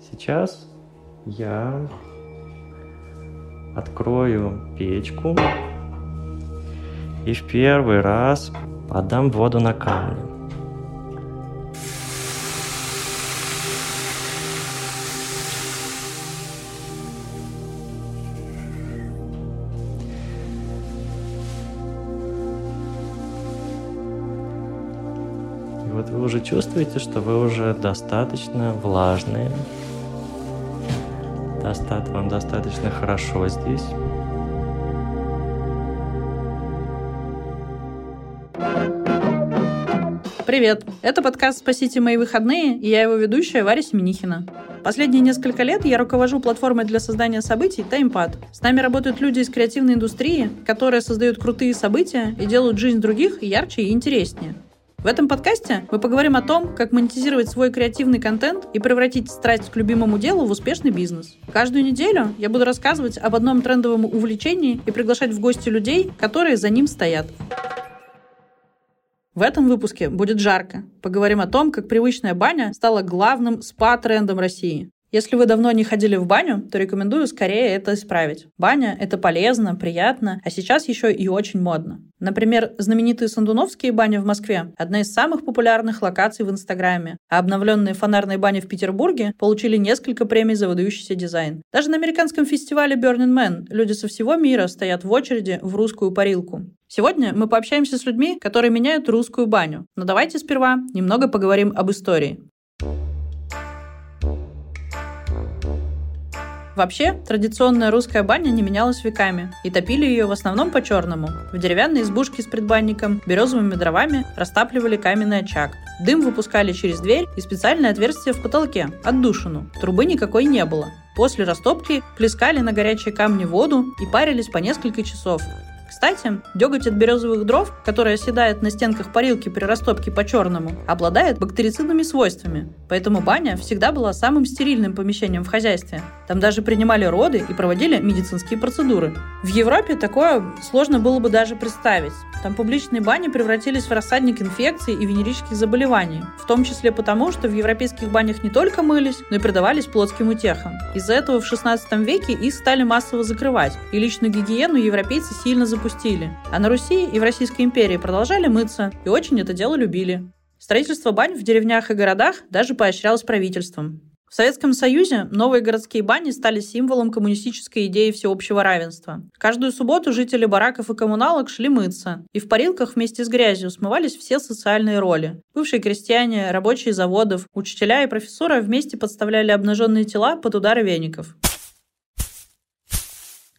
Сейчас я открою печку и в первый раз подам воду на камни. Вот вы уже чувствуете, что вы уже достаточно влажные, Достат, вам достаточно хорошо здесь. Привет! Это подкаст «Спасите мои выходные» и я его ведущая Варя Семенихина. Последние несколько лет я руковожу платформой для создания событий TimePad. С нами работают люди из креативной индустрии, которые создают крутые события и делают жизнь других ярче и интереснее. В этом подкасте мы поговорим о том, как монетизировать свой креативный контент и превратить страсть к любимому делу в успешный бизнес. Каждую неделю я буду рассказывать об одном трендовом увлечении и приглашать в гости людей, которые за ним стоят. В этом выпуске будет жарко. Поговорим о том, как привычная баня стала главным спа-трендом России. Если вы давно не ходили в баню, то рекомендую скорее это исправить. Баня — это полезно, приятно, а сейчас еще и очень модно. Например, знаменитые Сандуновские бани в Москве – одна из самых популярных локаций в Инстаграме, а обновленные фонарные бани в Петербурге получили несколько премий за выдающийся дизайн. Даже на американском фестивале Burning Man люди со всего мира стоят в очереди в русскую парилку. Сегодня мы пообщаемся с людьми, которые меняют русскую баню. Но давайте сперва немного поговорим об истории. Вообще, традиционная русская баня не менялась веками, и топили ее в основном по-черному. В деревянной избушке с предбанником, березовыми дровами растапливали каменный очаг. Дым выпускали через дверь и специальное отверстие в потолке, отдушину. Трубы никакой не было. После растопки плескали на горячие камни воду и парились по несколько часов. Кстати, деготь от березовых дров, который оседает на стенках парилки при растопке по-черному, обладает бактерицидными свойствами. Поэтому баня всегда была самым стерильным помещением в хозяйстве. Там даже принимали роды и проводили медицинские процедуры. В Европе такое сложно было бы даже представить. Там публичные бани превратились в рассадник инфекций и венерических заболеваний, в том числе потому, что в европейских банях не только мылись, но и предавались плотским утехам. Из-за этого в 16 веке их стали массово закрывать, и личную гигиену европейцы сильно запустили. А на Руси и в Российской империи продолжали мыться, и очень это дело любили. Строительство бань в деревнях и городах даже поощрялось правительством. В Советском Союзе новые городские бани стали символом коммунистической идеи всеобщего равенства. Каждую субботу жители бараков и коммуналок шли мыться, и в парилках вместе с грязью смывались все социальные роли. Бывшие крестьяне, рабочие заводов, учителя и профессора вместе подставляли обнаженные тела под удары веников.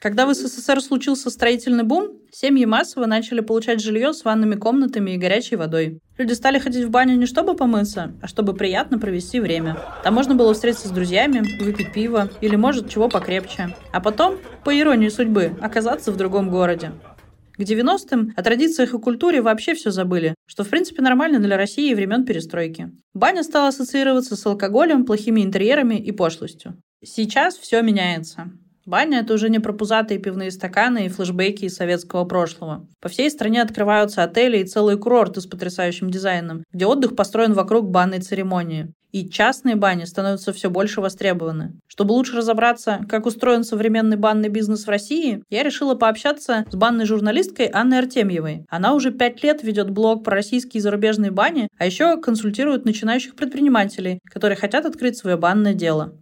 Когда в СССР случился строительный бум, семьи массово начали получать жилье с ванными комнатами и горячей водой. Люди стали ходить в баню не чтобы помыться, а чтобы приятно провести время. Там можно было встретиться с друзьями, выпить пиво или, может, чего покрепче. А потом, по иронии судьбы, оказаться в другом городе. К 90-м о традициях и культуре вообще все забыли, что в принципе нормально для России времен перестройки. Баня стала ассоциироваться с алкоголем, плохими интерьерами и пошлостью. Сейчас все меняется. Баня — это уже не про пузатые пивные стаканы и флешбеки из советского прошлого. По всей стране открываются отели и целые курорты с потрясающим дизайном, где отдых построен вокруг банной церемонии. И частные бани становятся все больше востребованы. Чтобы лучше разобраться, как устроен современный банный бизнес в России, я решила пообщаться с банной журналисткой Анной Артемьевой. Она уже пять лет ведет блог про российские и зарубежные бани, а еще консультирует начинающих предпринимателей, которые хотят открыть свое банное дело.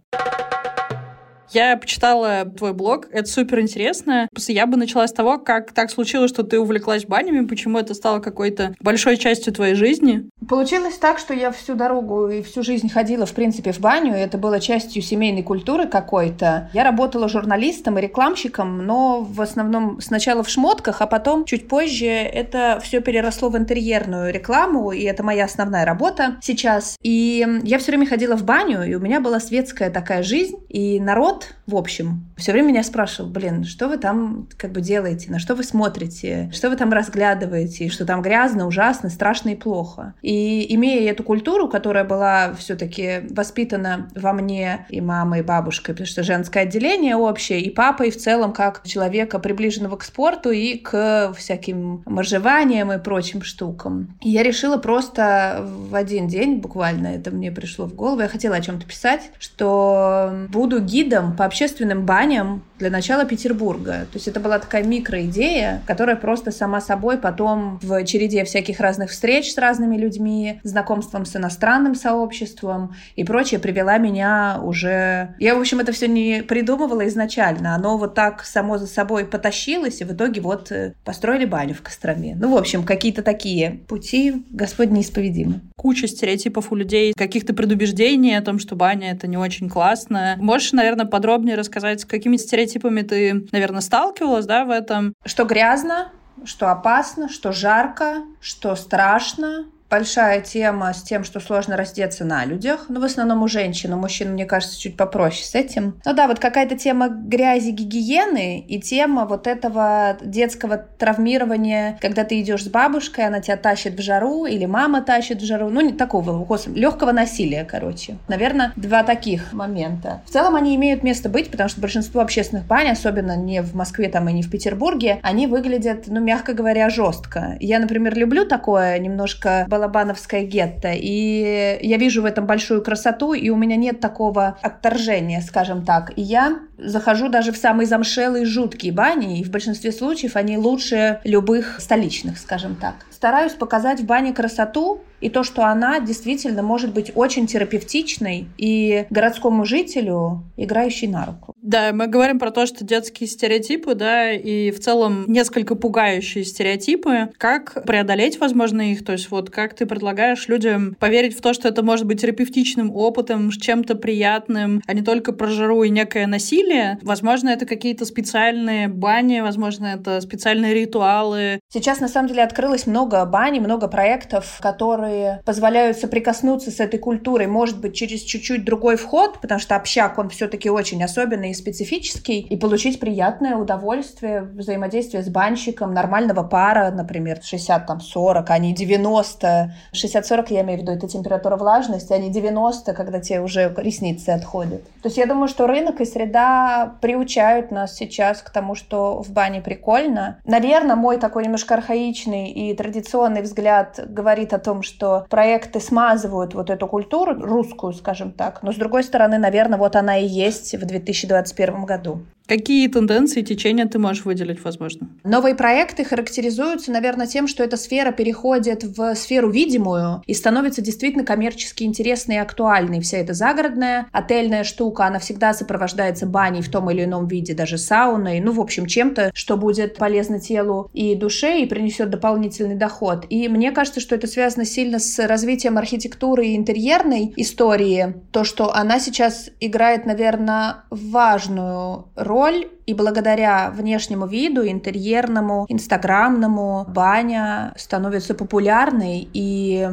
Я почитала твой блог, это супер интересно. Я бы начала с того, как так случилось, что ты увлеклась банями, почему это стало какой-то большой частью твоей жизни. Получилось так, что я всю дорогу и всю жизнь ходила, в принципе, в баню, и это было частью семейной культуры какой-то. Я работала журналистом и рекламщиком, но в основном сначала в шмотках, а потом чуть позже это все переросло в интерьерную рекламу, и это моя основная работа сейчас. И я все время ходила в баню, и у меня была светская такая жизнь, и народ народ, в общем, все время меня спрашивал, блин, что вы там как бы делаете, на что вы смотрите, что вы там разглядываете, что там грязно, ужасно, страшно и плохо. И имея эту культуру, которая была все-таки воспитана во мне и мамой, и бабушкой, потому что женское отделение общее, и папой в целом как человека, приближенного к спорту и к всяким моржеваниям и прочим штукам. И я решила просто в один день, буквально это мне пришло в голову, я хотела о чем-то писать, что буду гидом по общественным баням для начала Петербурга. То есть это была такая микроидея, которая просто сама собой потом в череде всяких разных встреч с разными людьми, знакомством с иностранным сообществом и прочее привела меня уже... Я, в общем, это все не придумывала изначально. Оно вот так само за собой потащилось, и в итоге вот э, построили баню в Костроме. Ну, в общем, какие-то такие пути Господь неисповедимы. Куча стереотипов у людей, каких-то предубеждений о том, что баня — это не очень классно. Можешь, наверное, подробнее рассказать, с какими стереотипами ты, наверное, сталкивалась, да, в этом? Что грязно, что опасно, что жарко, что страшно, большая тема с тем, что сложно раздеться на людях. Ну, в основном у женщин. У мужчин, мне кажется, чуть попроще с этим. Ну да, вот какая-то тема грязи, гигиены и тема вот этого детского травмирования, когда ты идешь с бабушкой, она тебя тащит в жару, или мама тащит в жару. Ну, не такого, легкого насилия, короче. Наверное, два таких момента. В целом они имеют место быть, потому что большинство общественных бань, особенно не в Москве там и не в Петербурге, они выглядят, ну, мягко говоря, жестко. Я, например, люблю такое немножко балабановское гетто. И я вижу в этом большую красоту, и у меня нет такого отторжения, скажем так. И я захожу даже в самые замшелые, жуткие бани, и в большинстве случаев они лучше любых столичных, скажем так. Стараюсь показать в бане красоту, и то, что она действительно может быть очень терапевтичной и городскому жителю играющей на руку. Да, мы говорим про то, что детские стереотипы, да, и в целом несколько пугающие стереотипы. Как преодолеть, возможно, их? То есть вот как ты предлагаешь людям поверить в то, что это может быть терапевтичным опытом, чем-то приятным, а не только про жару и некое насилие? Возможно, это какие-то специальные бани, возможно, это специальные ритуалы. Сейчас, на самом деле, открылось много бани, много проектов, которые позволяют соприкоснуться с этой культурой, может быть, через чуть-чуть другой вход, потому что общак, он все-таки очень особенный и специфический, и получить приятное удовольствие, взаимодействие с банщиком, нормального пара, например, 60 там 40, а не 90. 60-40 я имею в виду, это температура влажности, а не 90, когда тебе уже ресницы отходят. То есть я думаю, что рынок и среда приучают нас сейчас к тому, что в бане прикольно. Наверное, мой такой немножко архаичный и традиционный взгляд говорит о том, что проекты смазывают вот эту культуру, русскую, скажем так. Но с другой стороны, наверное, вот она и есть в 2020 2021 году. Какие тенденции, течения ты можешь выделить, возможно? Новые проекты характеризуются, наверное, тем, что эта сфера переходит в сферу видимую и становится действительно коммерчески интересной и актуальной. Вся эта загородная отельная штука, она всегда сопровождается баней в том или ином виде, даже сауной, ну, в общем, чем-то, что будет полезно телу и душе и принесет дополнительный доход. И мне кажется, что это связано сильно с развитием архитектуры и интерьерной истории. То, что она сейчас играет, наверное, важную роль роль, и благодаря внешнему виду, интерьерному, инстаграмному, баня становится популярной и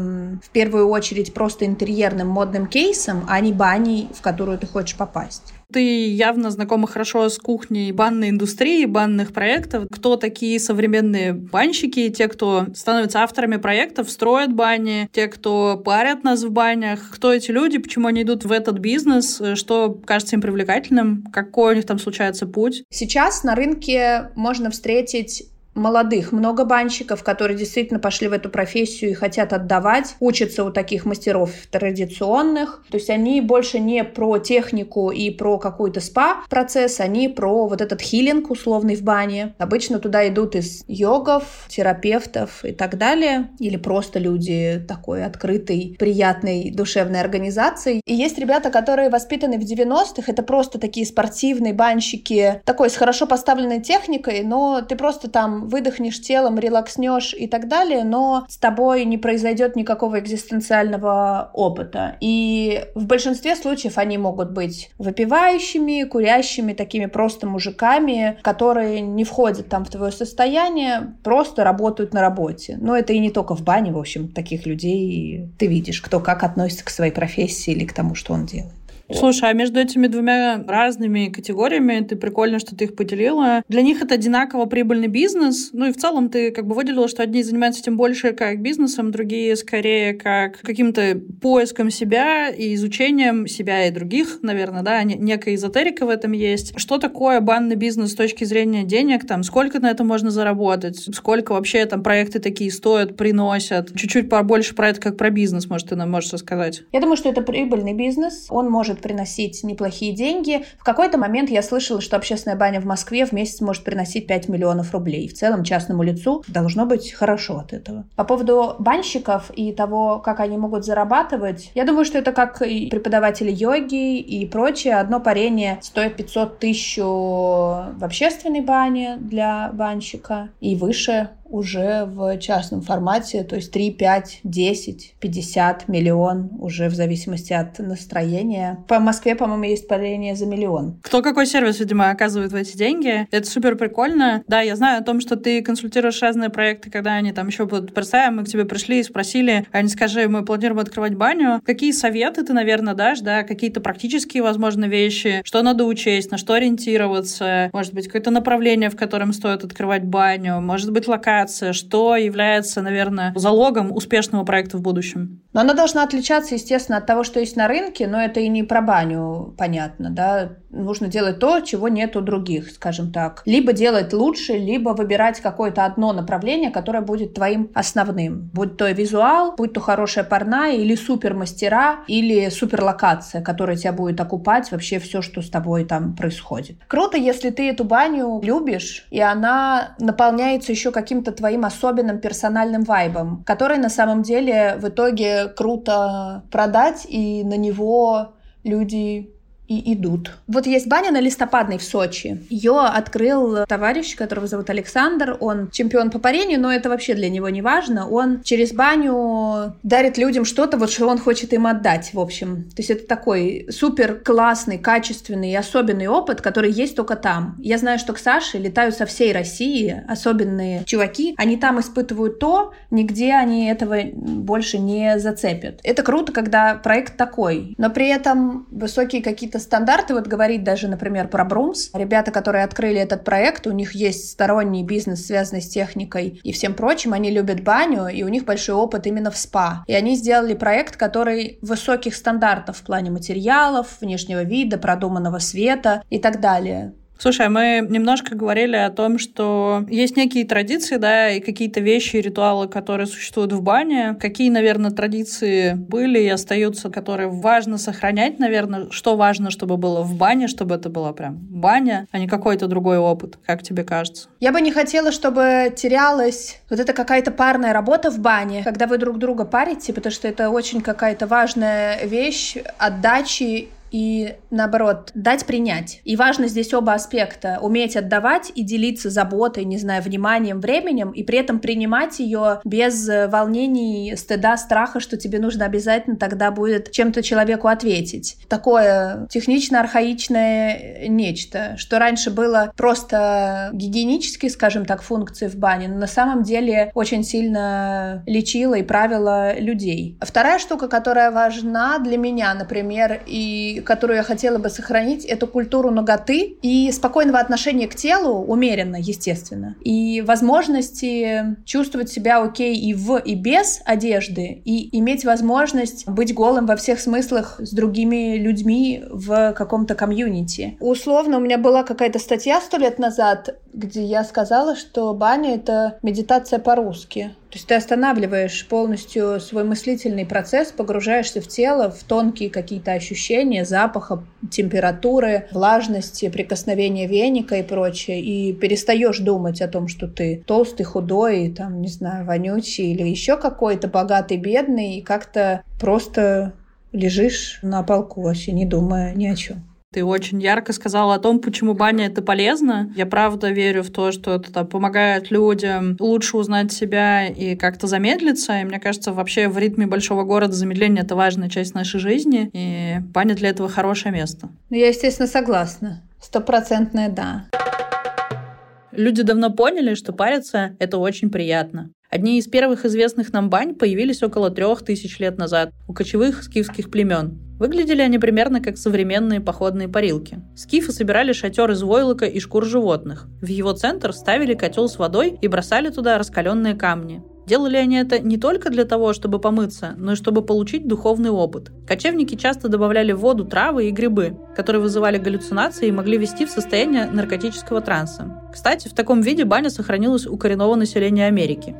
в первую очередь просто интерьерным модным кейсом, а не баней, в которую ты хочешь попасть. Ты явно знакома хорошо с кухней банной индустрии, банных проектов. Кто такие современные банщики, те, кто становятся авторами проектов, строят бани, те, кто парят нас в банях. Кто эти люди, почему они идут в этот бизнес, что кажется им привлекательным, какой у них там случается путь? Сейчас на рынке можно встретить молодых, много банщиков, которые действительно пошли в эту профессию и хотят отдавать, учатся у таких мастеров традиционных. То есть они больше не про технику и про какой-то спа-процесс, они про вот этот хилинг условный в бане. Обычно туда идут из йогов, терапевтов и так далее, или просто люди такой открытой, приятной, душевной организации. И есть ребята, которые воспитаны в 90-х, это просто такие спортивные банщики, такой с хорошо поставленной техникой, но ты просто там выдохнешь телом, релакснешь и так далее, но с тобой не произойдет никакого экзистенциального опыта. И в большинстве случаев они могут быть выпивающими, курящими, такими просто мужиками, которые не входят там в твое состояние, просто работают на работе. Но это и не только в бане, в общем, таких людей ты видишь, кто как относится к своей профессии или к тому, что он делает. Слушай, а между этими двумя разными категориями ты прикольно, что ты их поделила. Для них это одинаково прибыльный бизнес. Ну и в целом ты как бы выделила, что одни занимаются тем больше как бизнесом, другие скорее как каким-то поиском себя и изучением себя и других, наверное, да, некая эзотерика в этом есть. Что такое банный бизнес с точки зрения денег? Там, сколько на это можно заработать? Сколько вообще там проекты такие стоят, приносят? Чуть-чуть побольше про это как про бизнес, может, ты нам можешь рассказать? Я думаю, что это прибыльный бизнес. Он может приносить неплохие деньги. В какой-то момент я слышала, что общественная баня в Москве в месяц может приносить 5 миллионов рублей. В целом частному лицу должно быть хорошо от этого. По поводу банщиков и того, как они могут зарабатывать, я думаю, что это как и преподаватели йоги и прочее. Одно парение стоит 500 тысяч в общественной бане для банщика и выше уже в частном формате, то есть 3, 5, 10, 50, миллион, уже в зависимости от настроения. По Москве, по-моему, есть парение за миллион. Кто какой сервис, видимо, оказывает в эти деньги. Это супер прикольно. Да, я знаю о том, что ты консультируешь разные проекты, когда они там еще будут. Представим, мы к тебе пришли и спросили, не скажи, мы планируем открывать баню. Какие советы ты, наверное, дашь, да, какие-то практические, возможно, вещи, что надо учесть, на что ориентироваться, может быть, какое-то направление, в котором стоит открывать баню, может быть, локация коммуникация, что является, наверное, залогом успешного проекта в будущем? Но она должна отличаться, естественно, от того, что есть на рынке, но это и не про баню, понятно, да. Нужно делать то, чего нет у других, скажем так. Либо делать лучше, либо выбирать какое-то одно направление, которое будет твоим основным. Будь то визуал, будь то хорошая парная, или супермастера, или суперлокация, которая тебя будет окупать вообще все, что с тобой там происходит. Круто, если ты эту баню любишь, и она наполняется еще каким-то твоим особенным персональным вайбом, который на самом деле в итоге круто продать, и на него люди и идут. Вот есть баня на Листопадной в Сочи. Ее открыл товарищ, которого зовут Александр. Он чемпион по парению, но это вообще для него не важно. Он через баню дарит людям что-то, вот что он хочет им отдать, в общем. То есть это такой супер классный, качественный и особенный опыт, который есть только там. Я знаю, что к Саше летают со всей России особенные чуваки. Они там испытывают то, нигде они этого больше не зацепят. Это круто, когда проект такой. Но при этом высокие какие-то какие-то стандарты, вот говорить даже, например, про Брумс. Ребята, которые открыли этот проект, у них есть сторонний бизнес, связанный с техникой и всем прочим, они любят баню, и у них большой опыт именно в спа. И они сделали проект, который высоких стандартов в плане материалов, внешнего вида, продуманного света и так далее. Слушай, мы немножко говорили о том, что есть некие традиции, да, и какие-то вещи, ритуалы, которые существуют в бане. Какие, наверное, традиции были и остаются, которые важно сохранять, наверное, что важно, чтобы было в бане, чтобы это была прям баня, а не какой-то другой опыт, как тебе кажется? Я бы не хотела, чтобы терялась вот эта какая-то парная работа в бане, когда вы друг друга парите, потому что это очень какая-то важная вещь отдачи и, наоборот, дать принять. И важно здесь оба аспекта. Уметь отдавать и делиться заботой, не знаю, вниманием, временем, и при этом принимать ее без волнений, стыда, страха, что тебе нужно обязательно тогда будет чем-то человеку ответить. Такое технично-архаичное нечто, что раньше было просто гигиенические, скажем так, функции в бане, но на самом деле очень сильно лечило и правило людей. Вторая штука, которая важна для меня, например, и которую я хотела бы сохранить, это культуру ноготы и спокойного отношения к телу, умеренно, естественно, и возможности чувствовать себя окей и в, и без одежды, и иметь возможность быть голым во всех смыслах с другими людьми в каком-то комьюнити. Условно, у меня была какая-то статья сто лет назад, где я сказала, что баня — это медитация по-русски. То есть ты останавливаешь полностью свой мыслительный процесс, погружаешься в тело, в тонкие какие-то ощущения запаха, температуры, влажности, прикосновения веника и прочее, и перестаешь думать о том, что ты толстый, худой, там, не знаю, вонючий или еще какой-то богатый, бедный, и как-то просто лежишь на полку вообще, не думая ни о чем. Ты очень ярко сказала о том, почему баня это полезно. Я правда верю в то, что это там, помогает людям лучше узнать себя и как-то замедлиться. И мне кажется, вообще в ритме большого города замедление это важная часть нашей жизни. И баня для этого хорошее место. Ну, я, естественно, согласна. Стопроцентное да. Люди давно поняли, что париться — это очень приятно. Одни из первых известных нам бань появились около трех тысяч лет назад у кочевых скифских племен. Выглядели они примерно как современные походные парилки. Скифы собирали шатер из войлока и шкур животных. В его центр ставили котел с водой и бросали туда раскаленные камни. Делали они это не только для того, чтобы помыться, но и чтобы получить духовный опыт. Кочевники часто добавляли в воду травы и грибы, которые вызывали галлюцинации и могли вести в состояние наркотического транса. Кстати, в таком виде баня сохранилась у коренного населения Америки.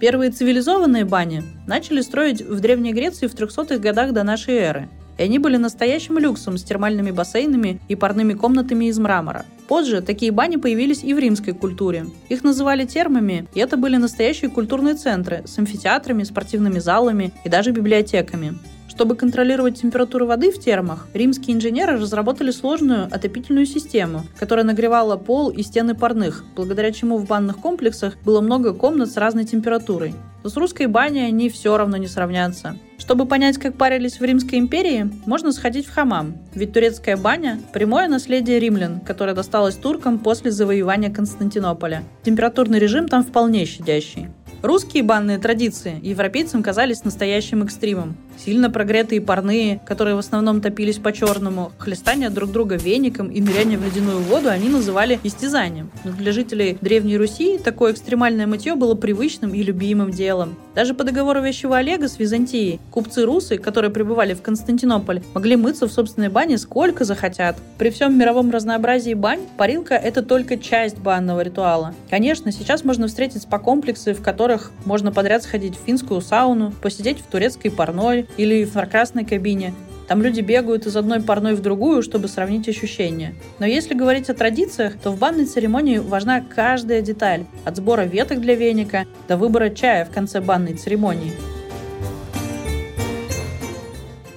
Первые цивилизованные бани начали строить в Древней Греции в 300-х годах до нашей эры – и они были настоящим люксом с термальными бассейнами и парными комнатами из мрамора. Позже такие бани появились и в римской культуре. Их называли термами, и это были настоящие культурные центры с амфитеатрами, спортивными залами и даже библиотеками. Чтобы контролировать температуру воды в термах, римские инженеры разработали сложную отопительную систему, которая нагревала пол и стены парных, благодаря чему в банных комплексах было много комнат с разной температурой. Но с русской баней они все равно не сравнятся. Чтобы понять, как парились в Римской империи, можно сходить в хамам, ведь турецкая баня – прямое наследие римлян, которое досталось туркам после завоевания Константинополя. Температурный режим там вполне щадящий. Русские банные традиции европейцам казались настоящим экстримом. Сильно прогретые парные, которые в основном топились по-черному, хлестание друг друга веником и ныряние в ледяную воду они называли истязанием. Но для жителей Древней Руси такое экстремальное мытье было привычным и любимым делом. Даже по договору Вещего Олега с Византией купцы-русы, которые прибывали в Константинополь, могли мыться в собственной бане сколько захотят. При всем мировом разнообразии бань, парилка – это только часть банного ритуала. Конечно, сейчас можно встретить спа-комплексы, в которых можно подряд сходить в финскую сауну, посидеть в турецкой парной или в инфракрасной кабине. Там люди бегают из одной парной в другую, чтобы сравнить ощущения. Но если говорить о традициях, то в банной церемонии важна каждая деталь. От сбора веток для веника до выбора чая в конце банной церемонии.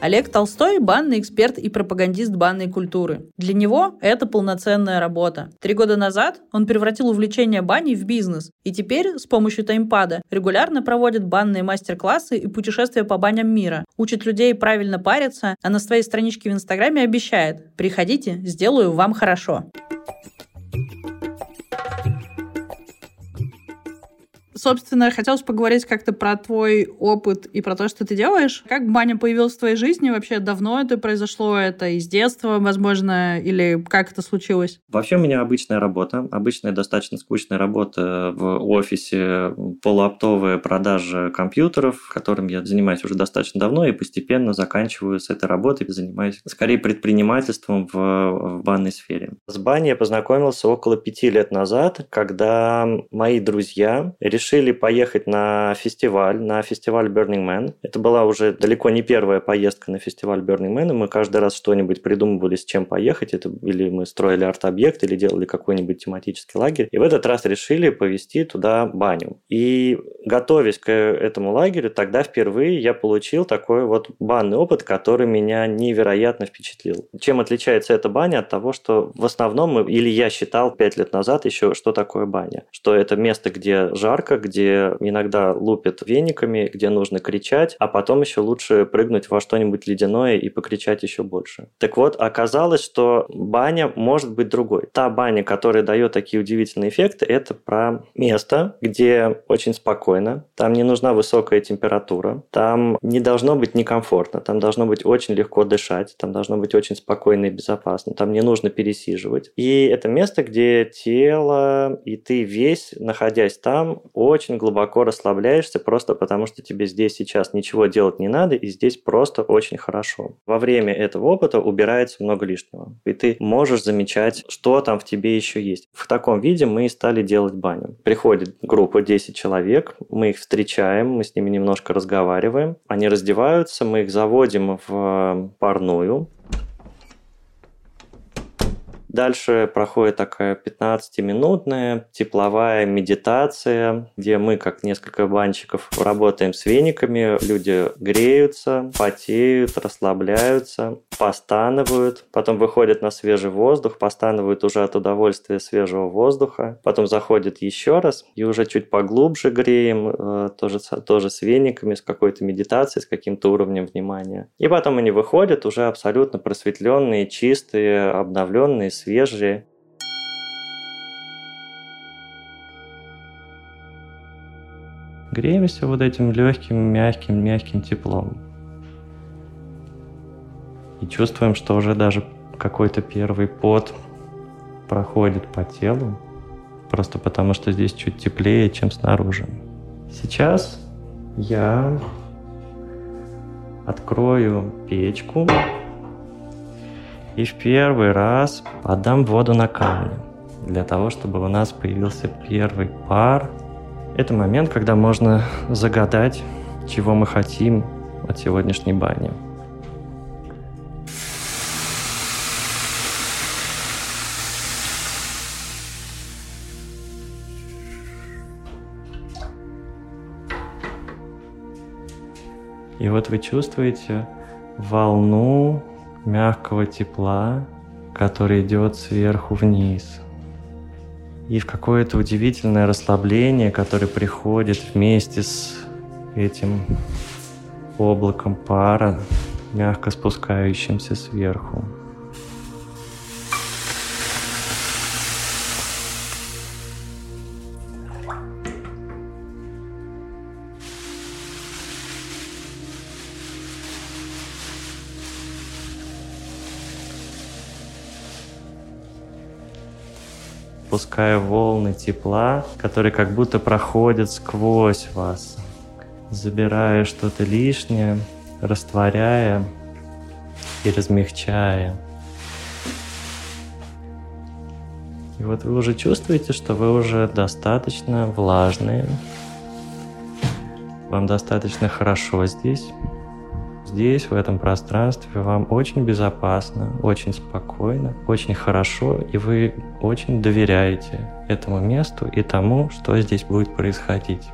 Олег Толстой – банный эксперт и пропагандист банной культуры. Для него это полноценная работа. Три года назад он превратил увлечение баней в бизнес, и теперь с помощью таймпада регулярно проводит банные мастер-классы и путешествия по баням мира, учит людей правильно париться, а на своей страничке в Инстаграме обещает «Приходите, сделаю вам хорошо». Собственно, хотелось поговорить как-то про твой опыт и про то, что ты делаешь. Как баня появилась в твоей жизни? Вообще давно это произошло? Это из детства, возможно, или как это случилось? Вообще у меня обычная работа. Обычная достаточно скучная работа в офисе, полуоптовая продажа компьютеров, которым я занимаюсь уже достаточно давно и постепенно заканчиваю с этой работой, занимаюсь скорее предпринимательством в, в банной сфере. С баней я познакомился около пяти лет назад, когда мои друзья решили решили поехать на фестиваль, на фестиваль Burning Man. Это была уже далеко не первая поездка на фестиваль Burning Man, и мы каждый раз что-нибудь придумывали, с чем поехать. Это или мы строили арт-объект, или делали какой-нибудь тематический лагерь. И в этот раз решили повезти туда баню. И готовясь к этому лагерю, тогда впервые я получил такой вот банный опыт, который меня невероятно впечатлил. Чем отличается эта баня от того, что в основном, мы, или я считал пять лет назад еще, что такое баня? Что это место, где жарко, где иногда лупят вениками, где нужно кричать, а потом еще лучше прыгнуть во что-нибудь ледяное и покричать еще больше. Так вот, оказалось, что баня может быть другой. Та баня, которая дает такие удивительные эффекты, это про место, где очень спокойно, там не нужна высокая температура, там не должно быть некомфортно, там должно быть очень легко дышать, там должно быть очень спокойно и безопасно, там не нужно пересиживать. И это место, где тело и ты весь, находясь там, очень глубоко расслабляешься просто потому, что тебе здесь сейчас ничего делать не надо, и здесь просто очень хорошо. Во время этого опыта убирается много лишнего, и ты можешь замечать, что там в тебе еще есть. В таком виде мы и стали делать баню. Приходит группа 10 человек, мы их встречаем, мы с ними немножко разговариваем, они раздеваются, мы их заводим в парную, Дальше проходит такая 15-минутная тепловая медитация, где мы, как несколько банщиков, работаем с вениками, люди греются, потеют, расслабляются, постанывают, потом выходят на свежий воздух, постанывают уже от удовольствия свежего воздуха, потом заходят еще раз и уже чуть поглубже греем, э, тоже, тоже с вениками, с какой-то медитацией, с каким-то уровнем внимания. И потом они выходят уже абсолютно просветленные, чистые, обновленные, свежие. Греемся вот этим легким, мягким, мягким теплом. И чувствуем, что уже даже какой-то первый пот проходит по телу, просто потому что здесь чуть теплее, чем снаружи. Сейчас я открою печку и в первый раз подам воду на камни, для того, чтобы у нас появился первый пар. Это момент, когда можно загадать, чего мы хотим от сегодняшней бани. И вот вы чувствуете волну мягкого тепла, который идет сверху вниз. И в какое-то удивительное расслабление, которое приходит вместе с этим облаком пара, мягко спускающимся сверху. Пуская волны тепла, которые как будто проходят сквозь вас, забирая что-то лишнее, растворяя и размягчая. И вот вы уже чувствуете, что вы уже достаточно влажные, вам достаточно хорошо здесь, здесь, в этом пространстве, вам очень безопасно, очень спокойно, очень хорошо, и вы очень доверяете этому месту и тому, что здесь будет происходить.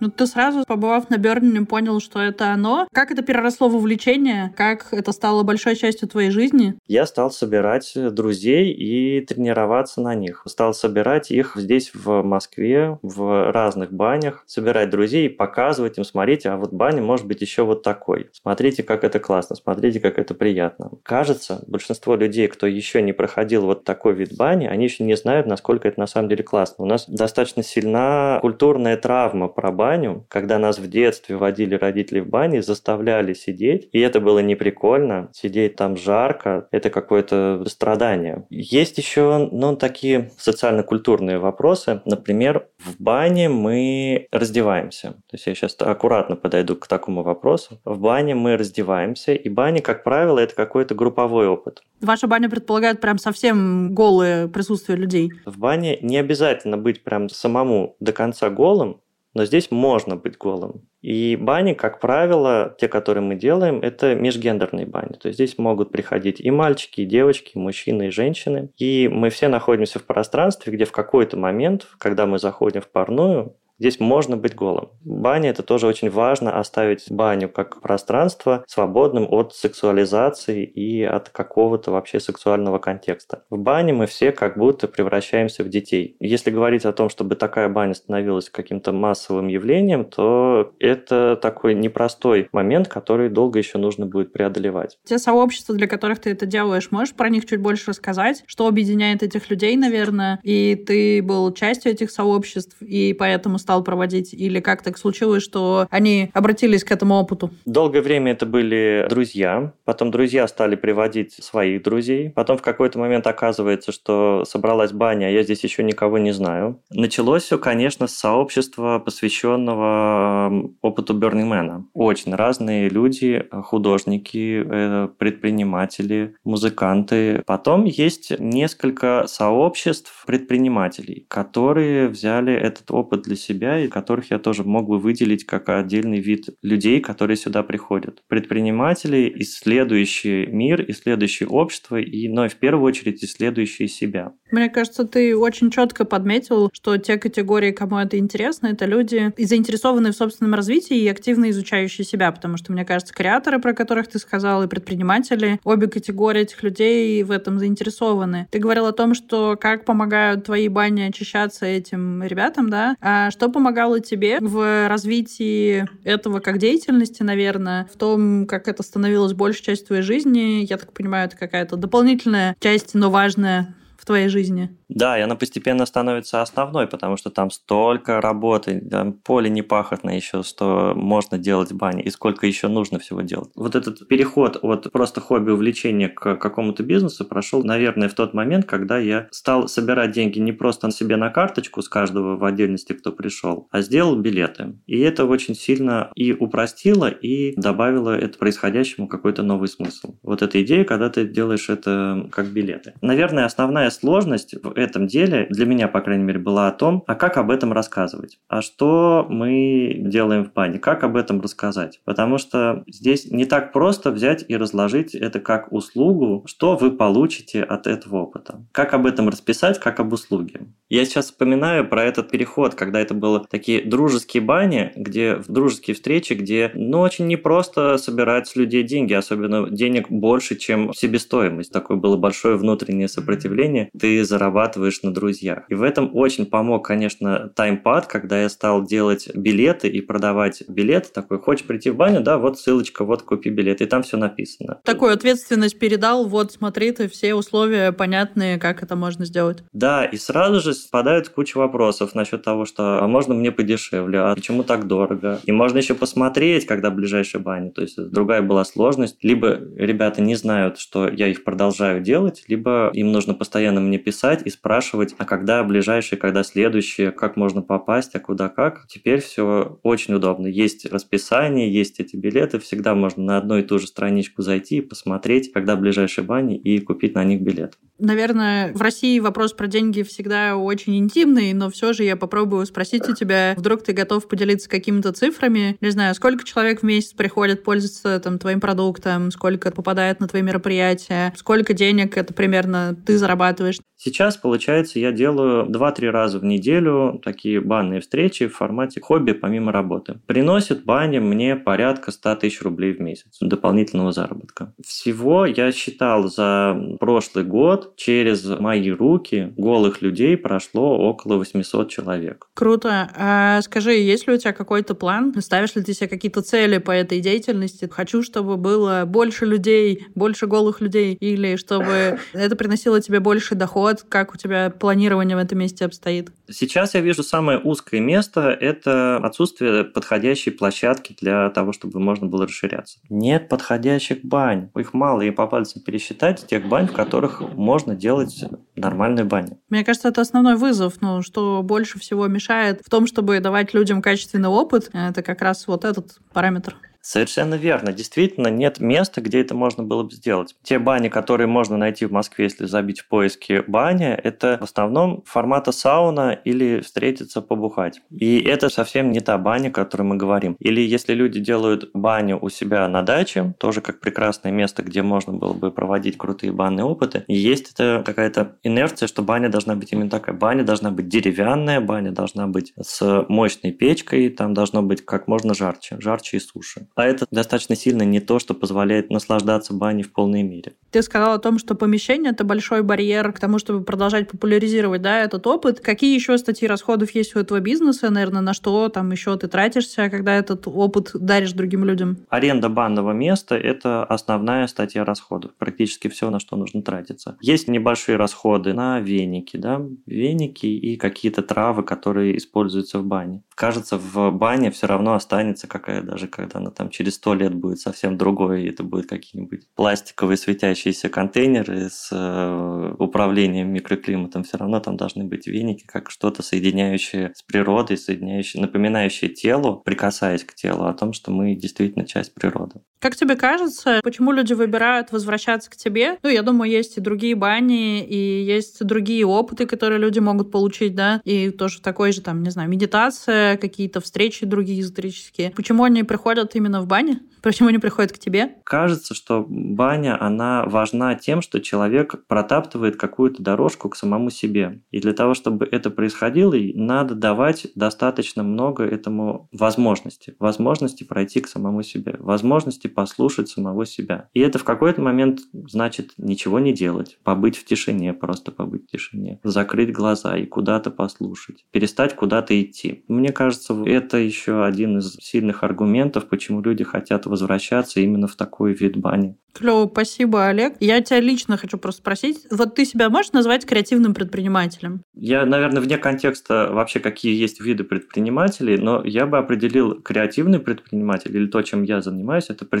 Ну, ты сразу, побывав на Берне, понял, что это оно. Как это переросло в увлечение? Как это стало большой частью твоей жизни? Я стал собирать друзей и тренироваться на них. Стал собирать их здесь, в Москве, в разных банях, собирать друзей и показывать им, смотрите, а вот баня может быть еще вот такой. Смотрите, как это классно, смотрите, как это приятно. Кажется, большинство людей, кто еще не проходил вот такой вид бани, они еще не знают, насколько это на самом деле классно. У нас достаточно сильна культурная травма про баню, баню, когда нас в детстве водили родители в бане, заставляли сидеть, и это было не прикольно, сидеть там жарко, это какое-то страдание. Есть еще, ну, такие социально-культурные вопросы. Например, в бане мы раздеваемся. То есть я сейчас аккуратно подойду к такому вопросу. В бане мы раздеваемся, и баня, как правило, это какой-то групповой опыт. Ваша баня предполагает прям совсем голое присутствие людей? В бане не обязательно быть прям самому до конца голым, но здесь можно быть голым. И бани, как правило, те, которые мы делаем, это межгендерные бани. То есть здесь могут приходить и мальчики, и девочки, и мужчины, и женщины. И мы все находимся в пространстве, где в какой-то момент, когда мы заходим в парную, Здесь можно быть голым. Баня – это тоже очень важно, оставить баню как пространство свободным от сексуализации и от какого-то вообще сексуального контекста. В бане мы все как будто превращаемся в детей. Если говорить о том, чтобы такая баня становилась каким-то массовым явлением, то это такой непростой момент, который долго еще нужно будет преодолевать. Те сообщества, для которых ты это делаешь, можешь про них чуть больше рассказать? Что объединяет этих людей, наверное? И ты был частью этих сообществ, и поэтому стал проводить? Или как так случилось, что они обратились к этому опыту? Долгое время это были друзья. Потом друзья стали приводить своих друзей. Потом в какой-то момент оказывается, что собралась баня, а я здесь еще никого не знаю. Началось все, конечно, с сообщества, посвященного опыту Бернимена. Очень разные люди, художники, э, предприниматели, музыканты. Потом есть несколько сообществ предпринимателей, которые взяли этот опыт для себя себя, и которых я тоже мог бы выделить как отдельный вид людей, которые сюда приходят. Предприниматели, исследующие мир, исследующие общество, и, но и в первую очередь исследующие себя. Мне кажется, ты очень четко подметил, что те категории, кому это интересно, это люди заинтересованные в собственном развитии и активно изучающие себя, потому что, мне кажется, креаторы, про которых ты сказал, и предприниматели, обе категории этих людей в этом заинтересованы. Ты говорил о том, что как помогают твои бани очищаться этим ребятам, да? А что Что помогало тебе в развитии этого как деятельности, наверное, в том, как это становилось большей частью твоей жизни? Я так понимаю, это какая-то дополнительная часть, но важная в твоей жизни? Да, и она постепенно становится основной, потому что там столько работы, там поле не пахотно еще, что можно делать в бане, и сколько еще нужно всего делать. Вот этот переход от просто хобби увлечения к какому-то бизнесу прошел, наверное, в тот момент, когда я стал собирать деньги не просто себе на карточку с каждого в отдельности, кто пришел, а сделал билеты. И это очень сильно и упростило, и добавило это происходящему какой-то новый смысл. Вот эта идея, когда ты делаешь это как билеты. Наверное, основная сложность этом деле для меня, по крайней мере, была о том, а как об этом рассказывать, а что мы делаем в бане, как об этом рассказать. Потому что здесь не так просто взять и разложить это как услугу, что вы получите от этого опыта. Как об этом расписать, как об услуге. Я сейчас вспоминаю про этот переход, когда это было такие дружеские бани, где дружеские встречи, где ну, очень непросто собирать с людей деньги, особенно денег больше, чем себестоимость. Такое было большое внутреннее сопротивление. Ты зарабатываешь зарабатываешь на друзьях. И в этом очень помог, конечно, таймпад, когда я стал делать билеты и продавать билеты. Такой, хочешь прийти в баню? Да, вот ссылочка, вот купи билет. И там все написано. Такую ответственность передал, вот смотри, ты все условия понятные, как это можно сделать. Да, и сразу же спадают куча вопросов насчет того, что а можно мне подешевле, а почему так дорого? И можно еще посмотреть, когда ближайшая баня. То есть другая была сложность. Либо ребята не знают, что я их продолжаю делать, либо им нужно постоянно мне писать и спрашивать, а когда ближайшие, когда следующие, как можно попасть, а куда как. Теперь все очень удобно. Есть расписание, есть эти билеты, всегда можно на одну и ту же страничку зайти и посмотреть, когда ближайшие бани и купить на них билет. Наверное, в России вопрос про деньги всегда очень интимный, но все же я попробую спросить у тебя, вдруг ты готов поделиться какими-то цифрами? Не знаю, сколько человек в месяц приходит пользоваться там, твоим продуктом, сколько попадает на твои мероприятия, сколько денег это примерно ты зарабатываешь? Сейчас, получается, я делаю 2-3 раза в неделю такие банные встречи в формате хобби помимо работы. Приносит баня мне порядка 100 тысяч рублей в месяц дополнительного заработка. Всего я считал за прошлый год через мои руки голых людей прошло около 800 человек. Круто. А скажи, есть ли у тебя какой-то план? Ставишь ли ты себе какие-то цели по этой деятельности? Хочу, чтобы было больше людей, больше голых людей, или чтобы это приносило тебе больше доход как у тебя планирование в этом месте обстоит? Сейчас я вижу самое узкое место – это отсутствие подходящей площадки для того, чтобы можно было расширяться. Нет подходящих бань. Их мало, и по пальцам пересчитать тех бань, в которых можно делать нормальные бани. Мне кажется, это основной вызов, ну, что больше всего мешает в том, чтобы давать людям качественный опыт, это как раз вот этот параметр. Совершенно верно. Действительно, нет места, где это можно было бы сделать. Те бани, которые можно найти в Москве, если забить в поиске баня, это в основном формата сауна или встретиться побухать. И это совсем не та баня, о которой мы говорим. Или если люди делают баню у себя на даче, тоже как прекрасное место, где можно было бы проводить крутые банные опыты, есть это какая-то инерция, что баня должна быть именно такая. Баня должна быть деревянная, баня должна быть с мощной печкой, там должно быть как можно жарче, жарче и суше а это достаточно сильно не то, что позволяет наслаждаться баней в полной мере. Ты сказал о том, что помещение — это большой барьер к тому, чтобы продолжать популяризировать да, этот опыт. Какие еще статьи расходов есть у этого бизнеса? Наверное, на что там еще ты тратишься, когда этот опыт даришь другим людям? Аренда банного места — это основная статья расходов. Практически все, на что нужно тратиться. Есть небольшие расходы на веники, да, веники и какие-то травы, которые используются в бане. Кажется, в бане все равно останется какая даже, когда она там через сто лет будет совсем другой, и это будут какие-нибудь пластиковые светящиеся контейнеры с э, управлением микроклиматом, все равно там должны быть веники, как что-то соединяющее с природой, соединяющее, напоминающее телу, прикасаясь к телу, о том, что мы действительно часть природы. Как тебе кажется, почему люди выбирают возвращаться к тебе? Ну, я думаю, есть и другие бани, и есть другие опыты, которые люди могут получить, да, и тоже такой же, там, не знаю, медитация, какие-то встречи другие эзотерические. Почему они приходят именно в бане? Почему они приходят к тебе? Кажется, что баня, она важна тем, что человек протаптывает какую-то дорожку к самому себе. И для того, чтобы это происходило, надо давать достаточно много этому возможности. Возможности пройти к самому себе. Возможности все-таки послушать самого себя. И это в какой-то момент значит ничего не делать, побыть в тишине, просто побыть в тишине, закрыть глаза и куда-то послушать, перестать куда-то идти. Мне кажется, это еще один из сильных аргументов, почему люди хотят возвращаться именно в такой вид бани. Клево, спасибо, Олег. Я тебя лично хочу просто спросить, вот ты себя можешь назвать креативным предпринимателем? Я, наверное, вне контекста вообще, какие есть виды предпринимателей, но я бы определил креативный предприниматель или то, чем я занимаюсь, это предприниматель,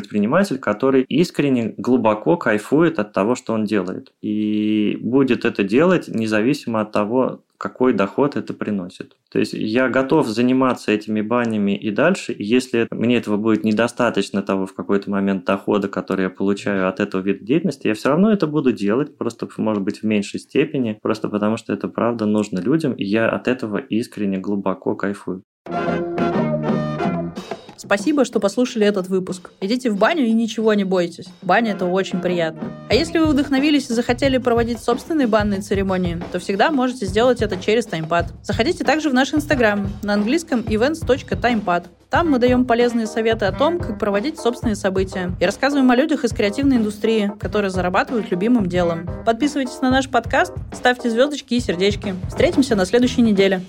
который искренне, глубоко кайфует от того, что он делает. И будет это делать независимо от того, какой доход это приносит. То есть я готов заниматься этими банями и дальше, и если мне этого будет недостаточно того в какой-то момент дохода, который я получаю от этого вида деятельности, я все равно это буду делать, просто, может быть, в меньшей степени, просто потому что это правда нужно людям, и я от этого искренне глубоко кайфую. Спасибо, что послушали этот выпуск. Идите в баню и ничего не бойтесь. Баня – это очень приятно. А если вы вдохновились и захотели проводить собственные банные церемонии, то всегда можете сделать это через таймпад. Заходите также в наш инстаграм на английском events.timepad. Там мы даем полезные советы о том, как проводить собственные события. И рассказываем о людях из креативной индустрии, которые зарабатывают любимым делом. Подписывайтесь на наш подкаст, ставьте звездочки и сердечки. Встретимся на следующей неделе.